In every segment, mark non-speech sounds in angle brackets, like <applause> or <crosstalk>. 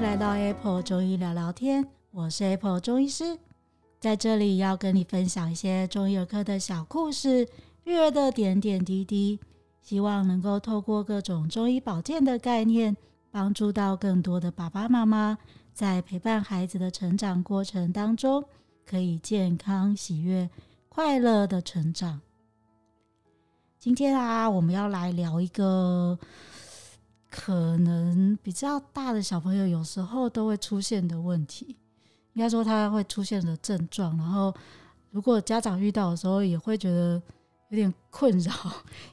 迎来到 Apple 中医聊聊天，我是 Apple 中医师，在这里要跟你分享一些中医儿科的小故事，育儿的点点滴滴，希望能够透过各种中医保健的概念，帮助到更多的爸爸妈妈，在陪伴孩子的成长过程当中，可以健康、喜悦、快乐的成长。今天啊，我们要来聊一个。可能比较大的小朋友有时候都会出现的问题，应该说他会出现的症状。然后，如果家长遇到的时候，也会觉得有点困扰，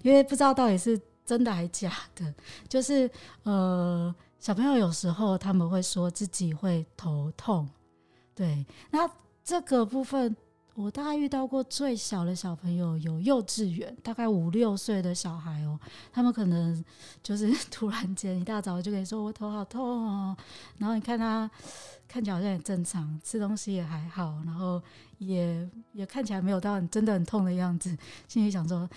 因为不知道到底是真的还假的。就是呃，小朋友有时候他们会说自己会头痛，对，那这个部分。我大概遇到过最小的小朋友有幼稚园，大概五六岁的小孩哦，他们可能就是 <laughs> 突然间一大早就跟你说我头好痛哦，然后你看他看起来好像很正常，吃东西也还好，然后也也看起来没有到很真的很痛的样子，心里想说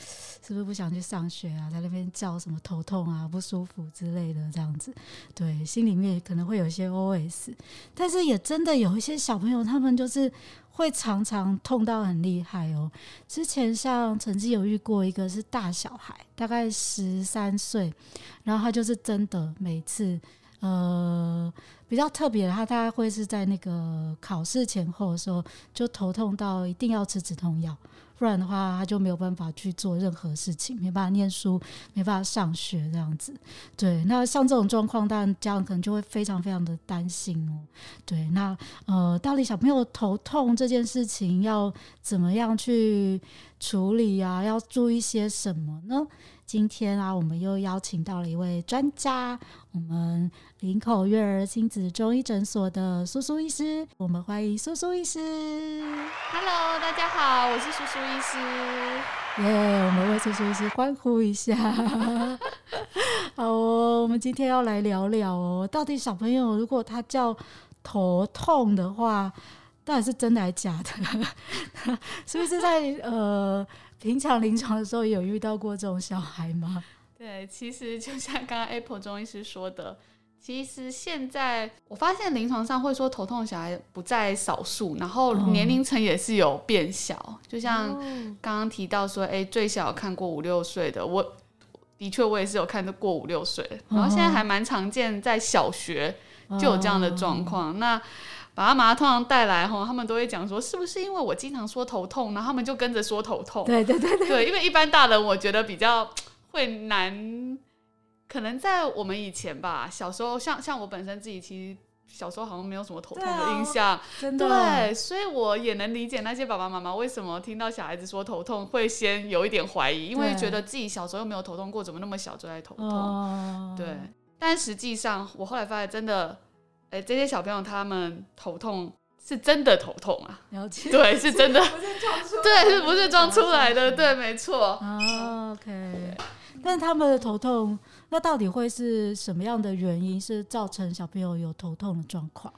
是不是不想去上学啊，在那边叫什么头痛啊不舒服之类的这样子，对，心里面可能会有一些 OS，但是也真的有一些小朋友他们就是。会常常痛到很厉害哦。之前像曾经有遇过一个是大小孩，大概十三岁，然后他就是真的每次，呃，比较特别的，他大概会是在那个考试前后的时候就头痛到一定要吃止痛药。不然的话，他就没有办法去做任何事情，没办法念书，没办法上学这样子。对，那像这种状况，当然家长可能就会非常非常的担心哦。对，那呃，到底小朋友头痛这件事情要怎么样去处理啊？要注意些什么呢？今天啊，我们又邀请到了一位专家，我们林口月儿亲子中医诊所的苏苏医师，我们欢迎苏苏医师。Hello，大家好，我是苏苏医师。耶，yeah, 我们为苏苏医师欢呼一下。<laughs> 好哦，我们今天要来聊聊哦，到底小朋友如果他叫头痛的话，到底是真的还是假的？<laughs> 是不是在呃？平常临床的时候有遇到过这种小孩吗？<laughs> 对，其实就像刚刚 Apple 中医师说的，其实现在我发现临床上会说头痛的小孩不在少数，然后年龄层也是有变小。哦、就像刚刚提到说，哎，最小看过五六岁的，我的确我也是有看到过五六岁，然后现在还蛮常见在小学就有这样的状况。哦、那爸爸妈妈通常带来后，他们都会讲说，是不是因为我经常说头痛，然后他们就跟着说头痛。对对对对，对，因为一般大人我觉得比较会难，可能在我们以前吧，小时候像像我本身自己，其实小时候好像没有什么头痛的印象。真的。对，所以我也能理解那些爸爸妈妈为什么听到小孩子说头痛会先有一点怀疑，因为觉得自己小时候又没有头痛过，怎么那么小就在头痛？哦、对，但实际上我后来发现真的。哎、欸，这些小朋友他们头痛是真的头痛啊，了解，对，是真的，不是装出来，对，是不是装出来的？对，没错。Oh, OK，但是他们的头痛，那到底会是什么样的原因，是造成小朋友有头痛的状况？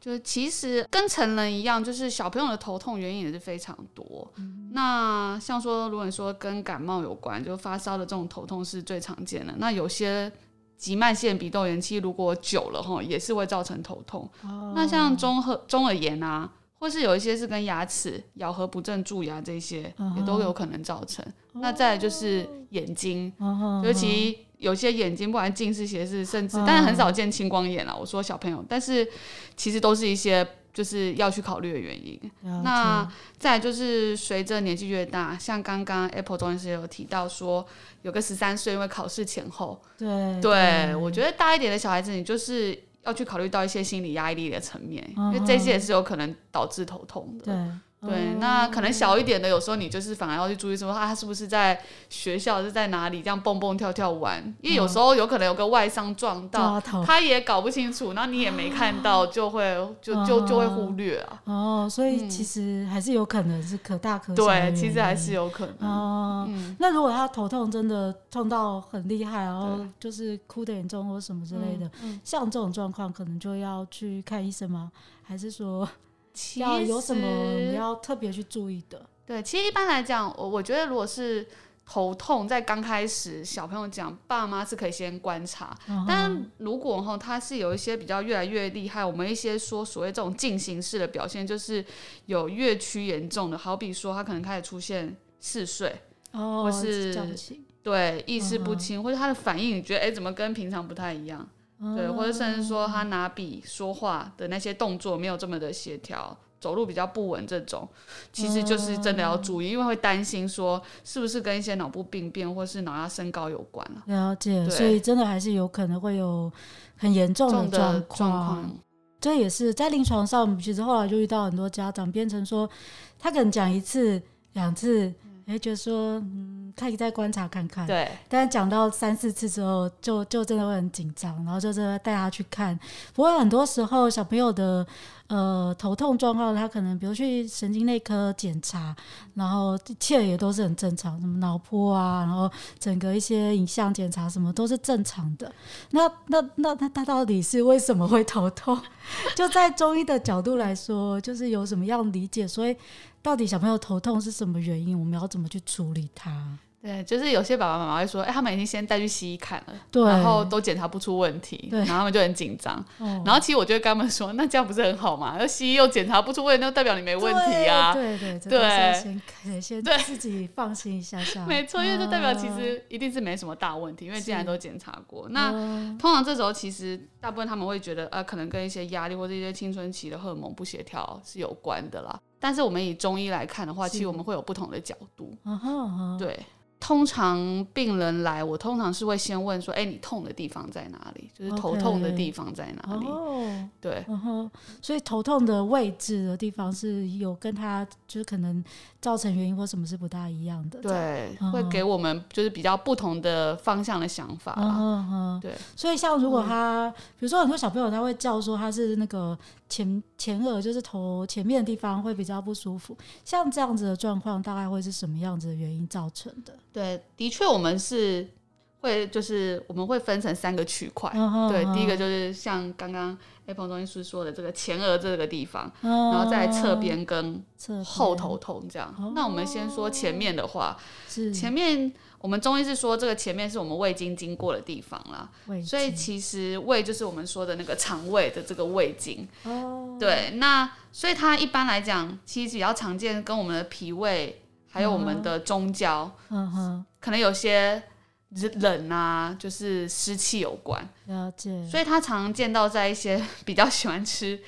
就其实跟成人一样，就是小朋友的头痛原因也是非常多。嗯、那像说，如果你说跟感冒有关，就发烧的这种头痛是最常见的。那有些。急慢性鼻窦炎期如果久了哈，也是会造成头痛。Oh. 那像中和中耳炎啊，或是有一些是跟牙齿咬合不正、蛀牙这些，uh. 也都有可能造成。Uh. 那再来就是眼睛，uh. 尤其有些眼睛不管近视、斜视，甚至，但是很少见青光眼了。我说小朋友，但是其实都是一些。就是要去考虑的原因。那再就是随着年纪越大，像刚刚 Apple 中医师有提到说，有个十三岁，因为考试前后。对。我觉得大一点的小孩子，你就是要去考虑到一些心理压力的层面，因为这些也是有可能导致头痛的。对。那可能小一点的，有时候你就是反而要去注意说，他他是不是在学校是在哪里这样蹦蹦跳跳玩？因为有时候有可能有个外伤撞到，他也搞不清楚，那你也没看到，就会就就就会忽略啊。哦，所以其实还是有可能是可大可小。对，其实还是有可能。哦，那如果他头痛真的痛到很厉害，然后就是哭得严重或什么之类的，像这种状况，可能就要去看医生吗？还是说？要有什么你要特别去注意的？对，其实一般来讲，我我觉得如果是头痛在刚开始，小朋友讲爸妈是可以先观察，嗯、但如果哈他是有一些比较越来越厉害，我们一些说所谓这种进行式的表现，就是有越趋严重的，好比说他可能开始出现嗜睡，哦、或是对意识不清，嗯、或者他的反应你觉得哎怎么跟平常不太一样？对，或者甚至说他拿笔说话的那些动作没有这么的协调，走路比较不稳，这种其实就是真的要注意，因为会担心说是不是跟一些脑部病变或是脑压升高有关了。了解，所以真的还是有可能会有很严重的状况。这也是在临床上，其实后来就遇到很多家长变成说，他可能讲一次两次。哎，觉得说嗯，可以再观察看看。对。但是讲到三四次之后，就就真的会很紧张，然后就真的带他去看。不过很多时候，小朋友的呃头痛状况，他可能比如去神经内科检查，然后切也都是很正常，什么脑波啊，然后整个一些影像检查什么都是正常的。那那那那他到底是为什么会头痛？<laughs> 就在中医的角度来说，就是有什么样理解？所以。到底小朋友头痛是什么原因？我们要怎么去处理它？对，就是有些爸爸妈妈会说，哎、欸，他们已经先带去西医看了，对，然后都检查不出问题，对，然后他们就很紧张。哦、然后其实我就会跟他们说，那这样不是很好吗？那西医又检查不出问题，那代表你没问题啊。对对对，对先先自己放心一下下。<laughs> 没错，因为这代表其实一定是没什么大问题，因为既然都检查过。那、哦、通常这时候其实大部分他们会觉得，呃，可能跟一些压力或者一些青春期的荷尔蒙不协调是有关的啦。但是我们以中医来看的话，其实我们会有不同的角度。Uh huh. 对，通常病人来，我通常是会先问说：“哎、欸，你痛的地方在哪里？就是头痛的地方在哪里？” Okay. 对。Uh huh. 所以头痛的位置的地方是有跟他就是可能。造成原因或什么是不大一样的，对，会给我们就是比较不同的方向的想法啦。嗯嗯，对。所以像如果他，比如说很多小朋友他会叫说他是那个前前额，就是头前面的地方会比较不舒服，像这样子的状况，大概会是什么样子的原因造成的？对，的确我们是会就是我们会分成三个区块，对，第一个就是像刚刚。Apple 中医师说的这个前额这个地方，哦、然后在侧边跟后头痛这样。边那我们先说前面的话，是前面我们中医是说这个前面是我们胃经经过的地方啦，所以其实胃就是我们说的那个肠胃的这个胃经。哦，对，那所以它一般来讲，其实比较常见跟我们的脾胃还有我们的中焦，嗯哼，可能有些。冷啊，<laughs> 就是湿气有关，了解。所以他常常见到在一些 <laughs> 比较喜欢吃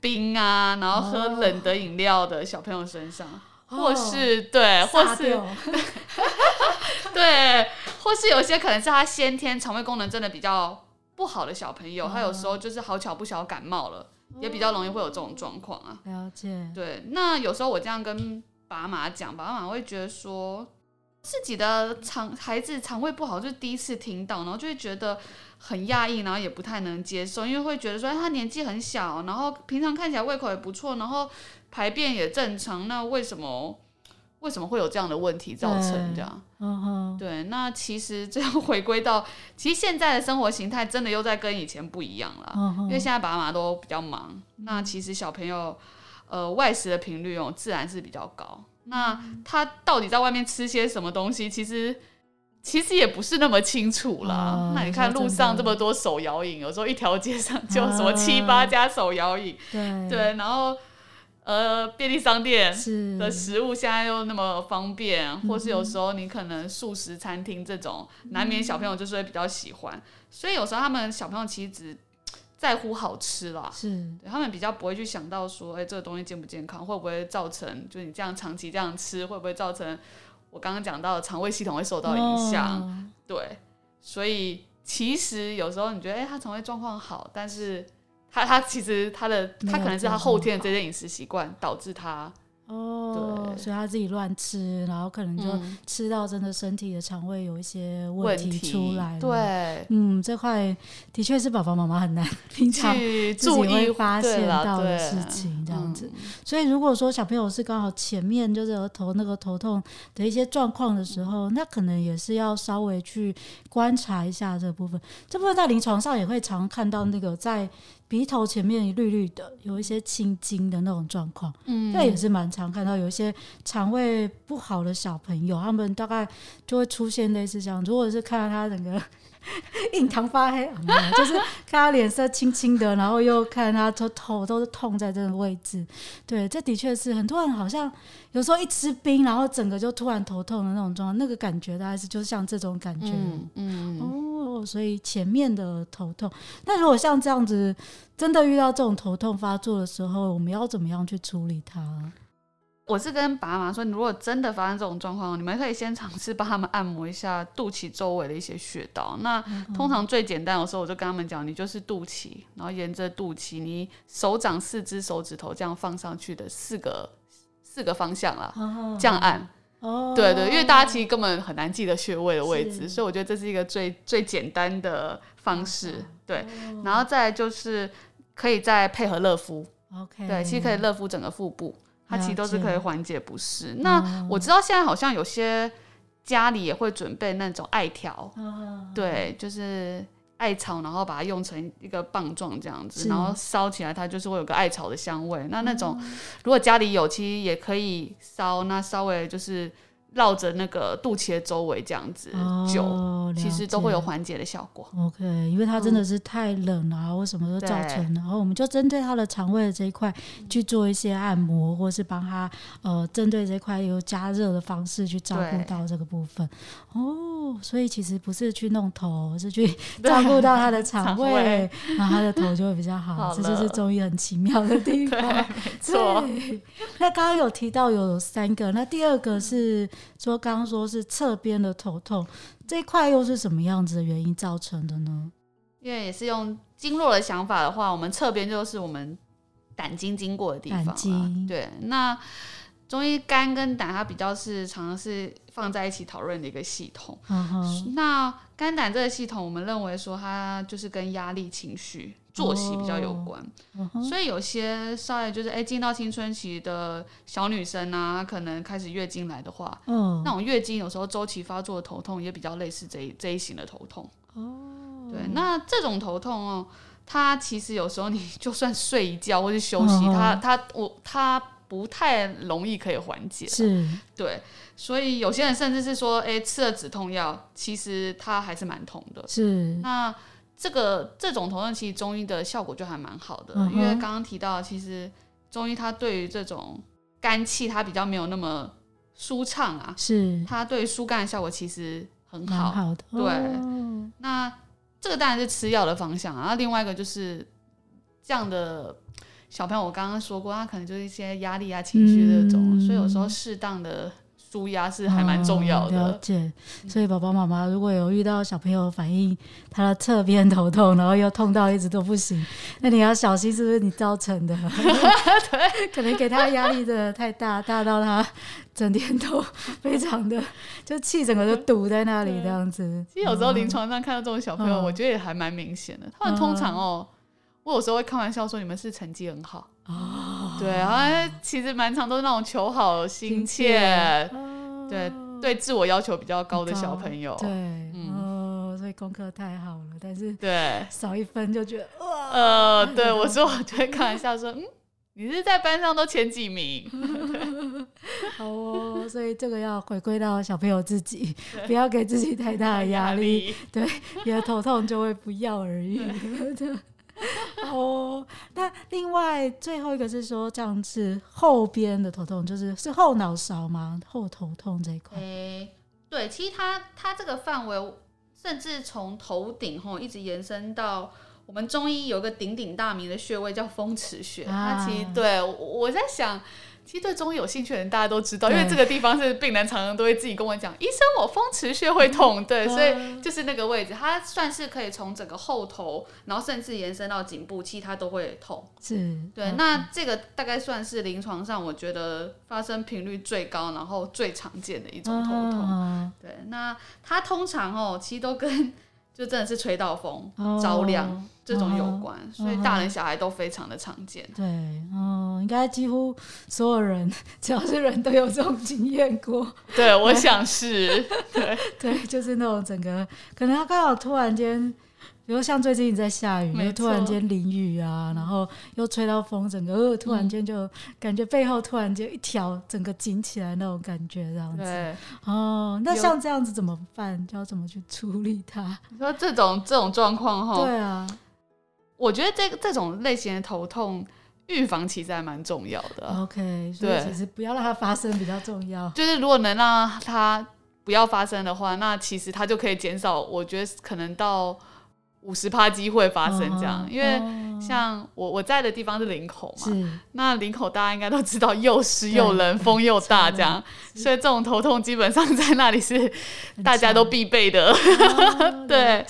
冰啊，然后喝冷的饮料的小朋友身上，哦、或是对，或是对，<laughs> 对，或是有些可能是他先天肠胃功能真的比较不好的小朋友，哦、他有时候就是好巧不巧感冒了，哦、也比较容易会有这种状况啊。了解。对，那有时候我这样跟爸妈讲，爸妈会觉得说。自己的肠孩子肠胃不好，就是第一次听到，然后就会觉得很压抑，然后也不太能接受，因为会觉得说他年纪很小，然后平常看起来胃口也不错，然后排便也正常，那为什么为什么会有这样的问题造成这样？嗯哼，对，那其实这样回归到，其实现在的生活形态真的又在跟以前不一样了，因为现在爸妈都比较忙，那其实小朋友呃外食的频率哦自然是比较高。那他到底在外面吃些什么东西？其实其实也不是那么清楚啦。哦、那你看路上这么多手摇饮，有时候一条街上就什么七八家手摇饮，对。对，然后呃便利商店的食物现在又那么方便，是或是有时候你可能素食餐厅这种，嗯、难免小朋友就是会比较喜欢，所以有时候他们小朋友其实只在乎好吃啦，是对他们比较不会去想到说，哎、欸，这个东西健不健康，会不会造成，就是你这样长期这样吃，会不会造成我刚刚讲到的肠胃系统会受到影响？哦、对，所以其实有时候你觉得，哎、欸，他肠胃状况好，但是他他其实他的他可能是他后天的这些饮食习惯导致他。哦，对所以他自己乱吃，然后可能就吃到真的身体的肠胃有一些问题出来了。对，嗯，这块的确是爸爸妈妈很难平常自己会发现到的事情，这样子。嗯、所以如果说小朋友是刚好前面就是额头那个头痛的一些状况的时候，那可能也是要稍微去观察一下这部分。这部分在临床上也会常看到那个在鼻头前面绿绿的，有一些青筋的那种状况。嗯，这也是蛮常看到，有一些肠胃不好的小朋友，他们大概就会出现类似这样。如果是看到他整个。印堂发黑，就是看他脸色青青的，然后又看他头头都是痛在这个位置。对，这的确是很多人好像有时候一吃冰，然后整个就突然头痛的那种状况，那个感觉大概是就像这种感觉。嗯，嗯哦，所以前面的头痛。那如果像这样子，真的遇到这种头痛发作的时候，我们要怎么样去处理它？我是跟爸妈说，你如果真的发生这种状况，你们可以先尝试帮他们按摩一下肚脐周围的一些穴道。那通常最简单的时候，我就跟他们讲，你就是肚脐，然后沿着肚脐，你手掌四只手指头这样放上去的四个四个方向啦，这样按。对对，因为大家其实根本很难记得穴位的位置，所以我觉得这是一个最最简单的方式。对，然后再就是可以再配合热敷。OK，对，其实可以热敷整个腹部。它其实都是可以缓解不适。那我知道现在好像有些家里也会准备那种艾条，对，就是艾草，然后把它用成一个棒状这样子，然后烧起来，它就是会有个艾草的香味。那那种如果家里有，其实也可以烧，那稍微就是。绕着那个肚脐的周围这样子灸，哦，其实都会有缓解的效果。OK，因为它真的是太冷了，啊，或什么都造成的。然后我们就针对他的肠胃的这一块去做一些按摩，或是帮他呃针对这块有加热的方式去照顾到这个部分。哦，所以其实不是去弄头，是去 <laughs> 照顾到他的肠胃，<laughs> 胃然后他的头就会比较好。好这就是中医很奇妙的地方。<laughs> 没错。那刚刚有提到有三个，那第二个是。说刚刚说是侧边的头痛，这一块又是什么样子的原因造成的呢？因为也是用经络的想法的话，我们侧边就是我们胆经经过的地方。了。对，那中医肝跟胆它比较是常常是放在一起讨论的一个系统。嗯哼。那肝胆这个系统，我们认为说它就是跟压力、情绪。作息比较有关，哦 uh. 所以有些稍微就是哎，进到青春期的小女生啊，可能开始月经来的话，嗯，那种月经有时候周期发作的头痛也比较类似这一这一型的头痛。哦，对，那这种头痛哦，它其实有时候你就算睡一觉或是休息，uh. 它它我它不太容易可以缓解。是，对，所以有些人甚至是说，哎，吃了止痛药，其实它还是蛮痛的。是，那。这个这种头痛其实中医的效果就还蛮好的，嗯、因为刚刚提到，其实中医它对于这种肝气它比较没有那么舒畅啊，是。它对疏肝的效果其实很好，好的，对。哦、那这个当然是吃药的方向啊，那另外一个就是这样的小朋友，我刚刚说过，他可能就是一些压力啊、情绪这种，嗯、所以有时候适当的。舒压是还蛮重要的，哦，了解。所以爸爸妈妈如果有遇到小朋友反映他的侧边头痛，然后又痛到一直都不行，<laughs> 那你要小心是不是你造成的？<laughs> 对，<laughs> 可能给他压力真的太大，大到他整天都非常的就气整个就堵在那里这样子。其实有时候临床上看到这种小朋友，我觉得也还蛮明显的。他们通常哦，我有时候会开玩笑说，你们是成绩很好。哦，对啊，其实蛮常都是那种求好心切，对对，自我要求比较高的小朋友，对，嗯，所以功课太好了，但是对。少一分就觉得哇，呃，对 <laughs> 我说，我就会开玩笑说，嗯，你是在班上都前几名，<laughs> 好哦，所以这个要回归到小朋友自己，不要给自己太大的压力，对，你的头痛就会不药而愈。<laughs> <laughs> 哦，那另外最后一个是说，这样子后边的头痛，就是是后脑勺吗？后头痛这一块？欸，对，其实它它这个范围，甚至从头顶吼一直延伸到我们中医有一个鼎鼎大名的穴位叫风池穴，啊，它其实对我，我在想。其实对中医有兴趣的人，大家都知道，因为这个地方是病人常常都会自己跟我讲，医生，我风池穴会痛，对，所以就是那个位置，它算是可以从整个后头，然后甚至延伸到颈部，其实它都会痛。是，对，嗯、那这个大概算是临床上我觉得发生频率最高，然后最常见的一种头痛。嗯、对，那它通常哦，其实都跟就真的是吹到风、着凉、哦、这种有关，哦、所以大人小孩都非常的常见。对，哦，应该几乎所有人只要是人都有这种经验过。<laughs> 对，我想是，对 <laughs> 对，就是那种整个可能他刚好突然间。比如像最近在下雨，又突然间淋雨啊，然后又吹到风，整个、呃、突然间就感觉背后突然间一条整个紧起来那种感觉，这样子。对哦，那像这样子怎么办？就要怎么去处理它？你说这种这种状况哈？对啊，我觉得这个这种类型的头痛预防其实还蛮重要的。OK，所以其实不要让它发生比较重要。就是如果能让它不要发生的话，那其实它就可以减少。我觉得可能到。五十趴机会发生这样，因为像我我在的地方是林口嘛，那林口大家应该都知道又湿又冷，风又大这样，<laughs> 所以这种头痛基本上在那里是大家都必备的。<laughs> 对，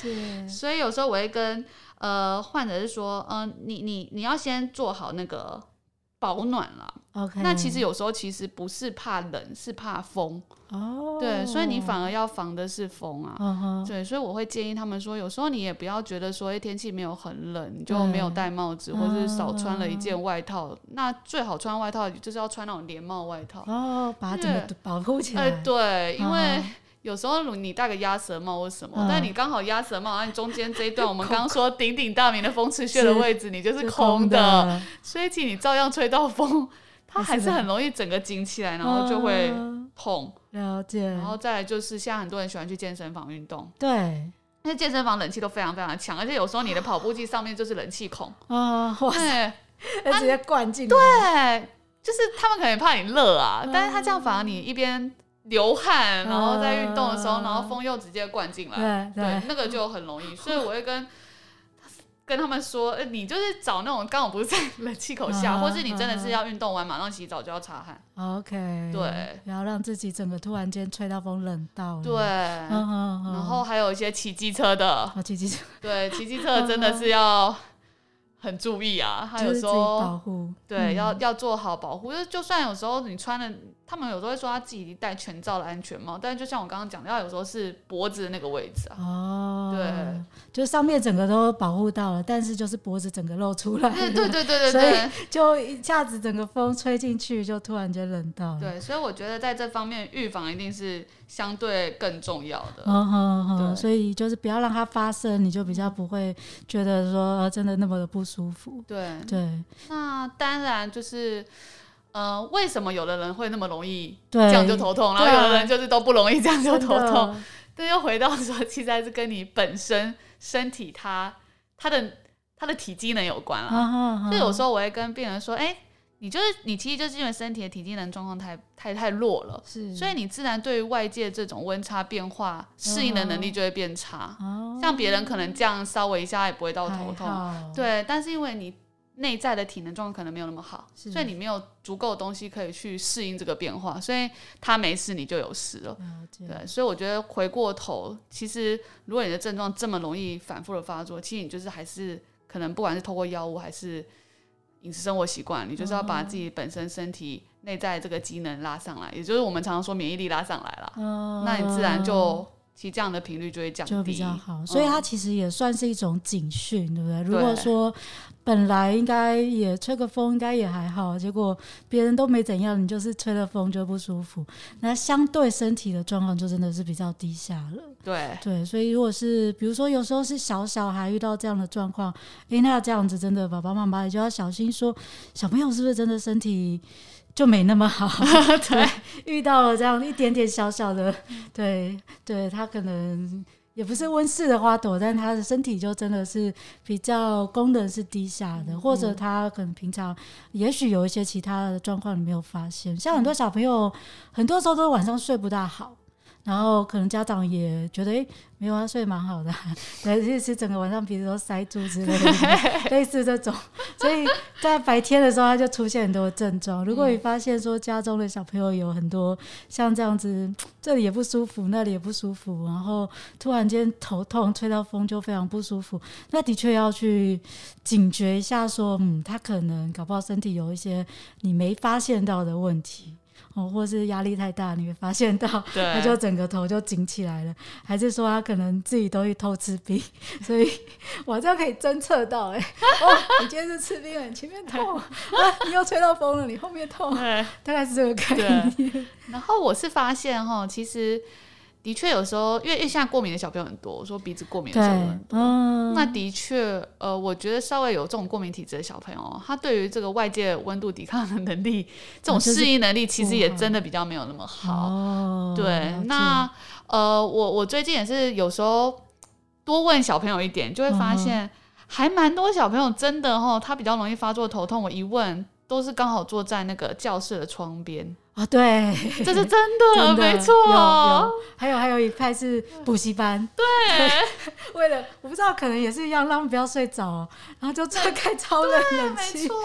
所以有时候我会跟呃患者是说，嗯、呃，你你你要先做好那个保暖了。Okay. 那其实有时候其实不是怕冷，是怕风。哦，对，所以你反而要防的是风啊。Uh huh. 对，所以我会建议他们说，有时候你也不要觉得说，哎，天气没有很冷，你就没有戴帽子，或者是少穿了一件外套。Uh. 那最好穿外套就是要穿那种连帽外套。哦，oh, 把它整个保护起来。哎，对，因为。Uh. 有时候你戴个鸭舌帽或什么，嗯、但你刚好鸭舌帽，然中间这一段我们刚刚 <laughs> 说鼎鼎大名的风池穴的位置，你就是空的，所以你照样吹到风，它还是很容易整个紧起来，然后就会痛。了解。然后再来就是，现在很多人喜欢去健身房运动，对，因为健身房冷气都非常非常的强，而且有时候你的跑步机上面就是冷气孔。啊，哇塞，直接灌进。对，就是他们可能怕你热啊，嗯、但是他这样反而你一边。流汗，然后在运动的时候，uh, 然后风又直接灌进来，对，对，那个就很容易。所以我会跟 <laughs> 跟他们说，呃，你就是找那种刚好不是在冷气口下，uh, 或是你真的是要运动完马上洗澡就要擦汗。OK，对，不要让自己整个突然间吹到风冷到。对，然后还有一些骑机车的，骑机车，对，<laughs> 骑机车真的是要。很注意啊，他有时候保护，对，嗯、要要做好保护。就就算有时候你穿了，他们有时候会说他自己戴全罩的安全帽，但是就像我刚刚讲的，要有时候是脖子的那个位置啊。哦，对，就上面整个都保护到了，但是就是脖子整个露出来。对对对对对，所以就一下子整个风吹进去，就突然间冷到了。对，所以我觉得在这方面预防一定是相对更重要的。嗯哼哼，所以就是不要让它发生，你就比较不会觉得说真的那么的不舒服。对对，对那当然就是，呃，为什么有的人会那么容易这样就头痛，然后有的人就是都不容易这样就头痛？这又回到说，其实还是跟你本身身体它它的它的体机能有关了。就、啊啊、有时候我会跟病人说，哎、欸。你就是你，其实就是因为身体的体机能状况太太太弱了，是，所以你自然对于外界这种温差变化适应的能力就会变差。哦，像别人可能这样稍微一下也不会到头痛，对，但是因为你内在的体能状况可能没有那么好，所以你没有足够的东西可以去适应这个变化，所以他没事你就有事了。解对，所以我觉得回过头，其实如果你的症状这么容易反复的发作，其实你就是还是可能不管是透过药物还是。饮食生活习惯，你就是要把自己本身身体内在这个机能拉上来，也就是我们常常说免疫力拉上来了，嗯、那你自然就其实这样的频率就会降低，就比较好。所以它其实也算是一种警讯，嗯、对不对？如果说本来应该也吹个风，应该也还好，结果别人都没怎样，你就是吹了风就不舒服，那相对身体的状况就真的是比较低下了。对对，所以如果是比如说有时候是小小孩遇到这样的状况，诶，那这样子真的爸爸妈妈也就要小心说，说小朋友是不是真的身体就没那么好？<laughs> 对，遇到了这样一点点小小的，对对，他可能。也不是温室的花朵，但他的身体就真的是比较功能是低下的，嗯、或者他可能平常也许有一些其他的状况你没有发现，像很多小朋友，很多时候都晚上睡不大好。然后可能家长也觉得，哎，没有啊，睡蛮好的，<laughs> 对，就是整个晚上鼻子都塞住之类的，<laughs> 类似这种。所以在白天的时候，他就出现很多症状。如果你发现说家中的小朋友有很多像这样子，这里也不舒服，那里也不舒服，然后突然间头痛，吹到风就非常不舒服，那的确要去警觉一下，说，嗯，他可能搞不好身体有一些你没发现到的问题。哦，或是压力太大，你会发现到，<laughs> 他就整个头就紧起来了，还是说他可能自己都会偷吃冰，<laughs> 所以我这样可以侦测到，哎，哦，你今天是吃冰了，你前面痛，啊，你又吹到风了，你后面痛，大概是这个概念。然后我是发现哈，其实。的确，有时候因为因为现在过敏的小朋友很多，我说鼻子过敏的小朋友很多，嗯、那的确，呃，我觉得稍微有这种过敏体质的小朋友，他对于这个外界温度抵抗的能力，这种适应能力，其实也真的比较没有那么好。哦、对，那呃，我我最近也是有时候多问小朋友一点，就会发现还蛮多小朋友真的哦，他比较容易发作头痛。我一问，都是刚好坐在那个教室的窗边。啊、哦，对，这是真的，<laughs> 真的没错。还有还有一派是补习班，对，<laughs> 为了我不知道，可能也是一样，让他们不要睡着，然后就开开超冷冷气，没错。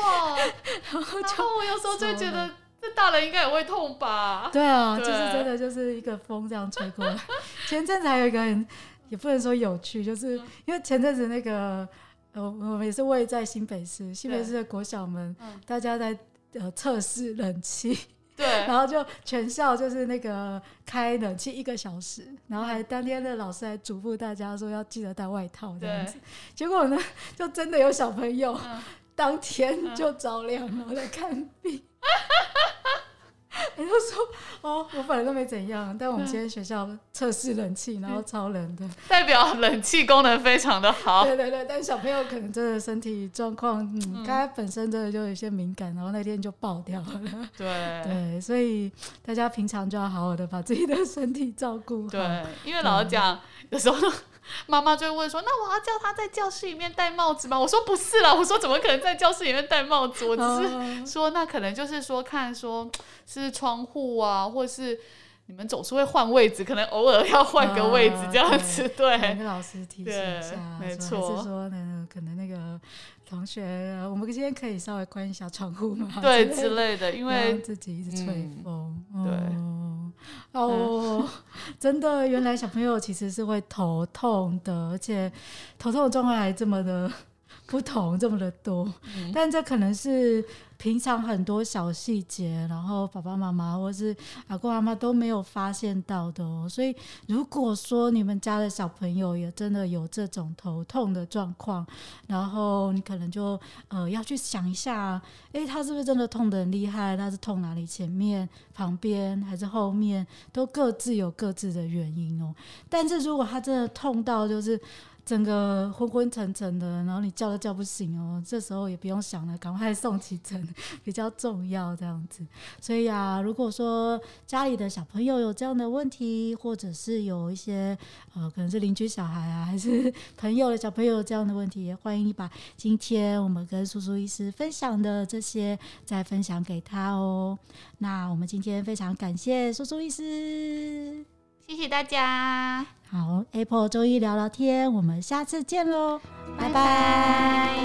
<laughs> 然后就我有时候就觉得，这大人应该也会痛吧？对啊，对就是真的就是一个风这样吹过来。前阵子还有一个人，也不能说有趣，就是因为前阵子那个呃，我们也是位在新北市，新北市的国小们，大家在呃测试冷气。<laughs> 对，然后就全校就是那个开冷气一个小时，然后还当天的老师还嘱咐大家说要记得带外套这样子。结果呢，就真的有小朋友、嗯、当天就着凉了，我在看病。你就说哦，我本来都没怎样，但我们今天学校测试冷气，然后超冷的，代表冷气功能非常的好。对对对，但小朋友可能真的身体状况，嗯，他本身真的就有些敏感，然后那天就爆掉了。对对，所以大家平常就要好好的把自己的身体照顾好。对，因为老实讲，有时候。妈妈就会问说：“那我要叫他在教室里面戴帽子吗？”我说：“不是啦，我说怎么可能在教室里面戴帽子？我只是说，那可能就是说看说是窗户啊，或是你们总是会换位置，可能偶尔要换个位置这样子。啊”对，跟老师提醒一下，没错，是说呢，可能那个同学，我们今天可以稍微关一下窗户吗？对之类的，因为自己一直吹风，嗯、对。哦，<laughs> <laughs> 真的，原来小朋友其实是会头痛的，而且头痛的状况还这么的 <laughs> 不同，这么的多。嗯、但这可能是。平常很多小细节，然后爸爸妈妈或是阿公阿妈都没有发现到的哦。所以如果说你们家的小朋友也真的有这种头痛的状况，然后你可能就呃要去想一下，诶，他是不是真的痛得很厉害？他是痛哪里？前面、旁边还是后面？都各自有各自的原因哦。但是如果他真的痛到就是。整个昏昏沉沉的，然后你叫都叫不醒哦。这时候也不用想了，赶快送急诊 <laughs> 比较重要，这样子。所以啊，如果说家里的小朋友有这样的问题，或者是有一些呃，可能是邻居小孩啊，<laughs> 还是朋友的小朋友这样的问题，也欢迎你把今天我们跟苏苏医师分享的这些再分享给他哦。那我们今天非常感谢苏苏医师，谢谢大家。好，Apple 周一聊聊天，我们下次见喽，拜拜。